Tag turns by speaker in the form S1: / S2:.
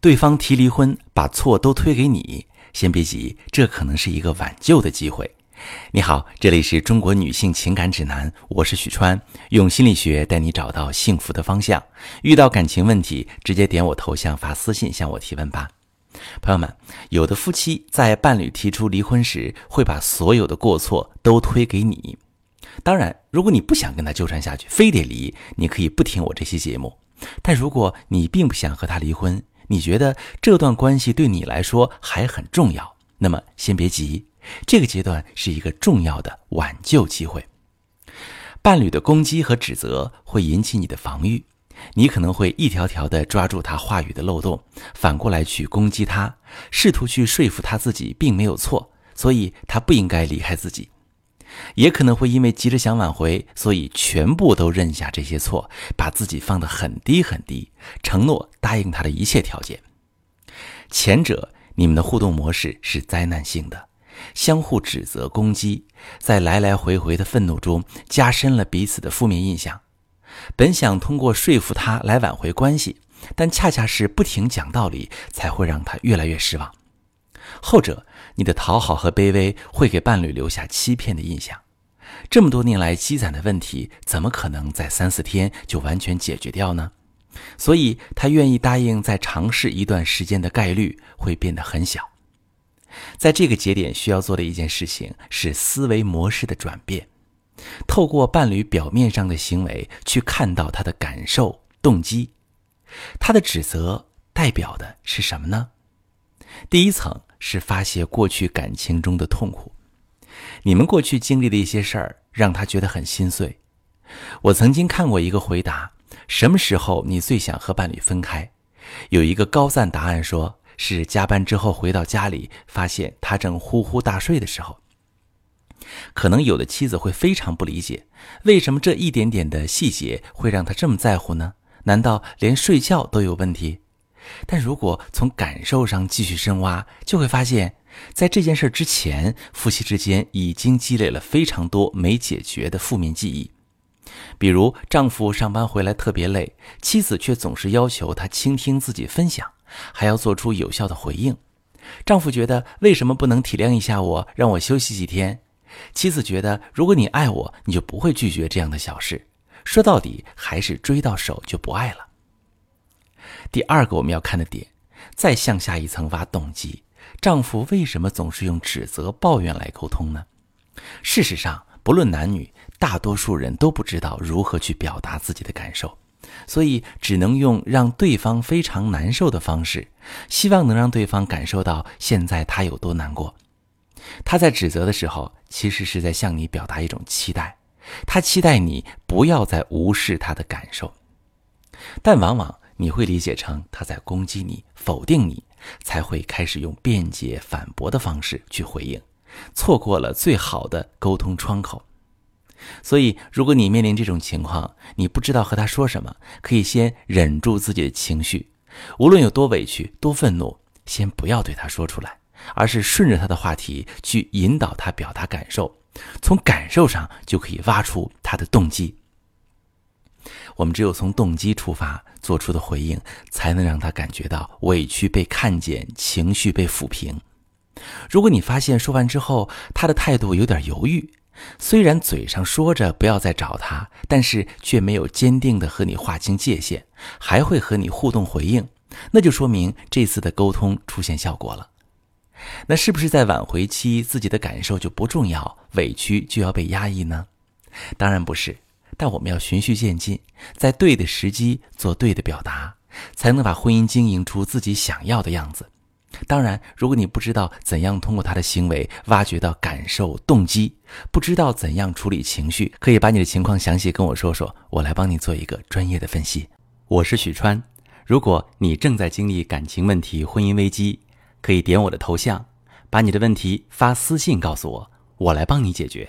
S1: 对方提离婚，把错都推给你，先别急，这可能是一个挽救的机会。你好，这里是中国女性情感指南，我是许川，用心理学带你找到幸福的方向。遇到感情问题，直接点我头像发私信向我提问吧。朋友们，有的夫妻在伴侣提出离婚时，会把所有的过错都推给你。当然，如果你不想跟他纠缠下去，非得离，你可以不听我这期节目。但如果你并不想和他离婚，你觉得这段关系对你来说还很重要，那么先别急，这个阶段是一个重要的挽救机会。伴侣的攻击和指责会引起你的防御，你可能会一条条的抓住他话语的漏洞，反过来去攻击他，试图去说服他自己并没有错，所以他不应该离开自己。也可能会因为急着想挽回，所以全部都认下这些错，把自己放得很低很低，承诺答应他的一切条件。前者，你们的互动模式是灾难性的，相互指责攻击，在来来回回的愤怒中加深了彼此的负面印象。本想通过说服他来挽回关系，但恰恰是不停讲道理，才会让他越来越失望。后者，你的讨好和卑微会给伴侣留下欺骗的印象。这么多年来积攒的问题，怎么可能在三四天就完全解决掉呢？所以，他愿意答应再尝试一段时间的概率会变得很小。在这个节点，需要做的一件事情是思维模式的转变，透过伴侣表面上的行为去看到他的感受、动机。他的指责代表的是什么呢？第一层。是发泄过去感情中的痛苦，你们过去经历的一些事儿让他觉得很心碎。我曾经看过一个回答：什么时候你最想和伴侣分开？有一个高赞答案说是加班之后回到家里，发现他正呼呼大睡的时候。可能有的妻子会非常不理解，为什么这一点点的细节会让他这么在乎呢？难道连睡觉都有问题？但如果从感受上继续深挖，就会发现，在这件事之前，夫妻之间已经积累了非常多没解决的负面记忆。比如，丈夫上班回来特别累，妻子却总是要求他倾听自己分享，还要做出有效的回应。丈夫觉得为什么不能体谅一下我，让我休息几天？妻子觉得如果你爱我，你就不会拒绝这样的小事。说到底，还是追到手就不爱了。第二个我们要看的点，再向下一层挖动机。丈夫为什么总是用指责、抱怨来沟通呢？事实上，不论男女，大多数人都不知道如何去表达自己的感受，所以只能用让对方非常难受的方式，希望能让对方感受到现在他有多难过。他在指责的时候，其实是在向你表达一种期待，他期待你不要再无视他的感受，但往往。你会理解成他在攻击你、否定你，才会开始用辩解、反驳的方式去回应，错过了最好的沟通窗口。所以，如果你面临这种情况，你不知道和他说什么，可以先忍住自己的情绪，无论有多委屈、多愤怒，先不要对他说出来，而是顺着他的话题去引导他表达感受，从感受上就可以挖出他的动机。我们只有从动机出发做出的回应，才能让他感觉到委屈被看见，情绪被抚平。如果你发现说完之后他的态度有点犹豫，虽然嘴上说着不要再找他，但是却没有坚定的和你划清界限，还会和你互动回应，那就说明这次的沟通出现效果了。那是不是在挽回期自己的感受就不重要，委屈就要被压抑呢？当然不是。但我们要循序渐进，在对的时机做对的表达，才能把婚姻经营出自己想要的样子。当然，如果你不知道怎样通过他的行为挖掘到感受动机，不知道怎样处理情绪，可以把你的情况详细跟我说说，我来帮你做一个专业的分析。我是许川，如果你正在经历感情问题、婚姻危机，可以点我的头像，把你的问题发私信告诉我，我来帮你解决。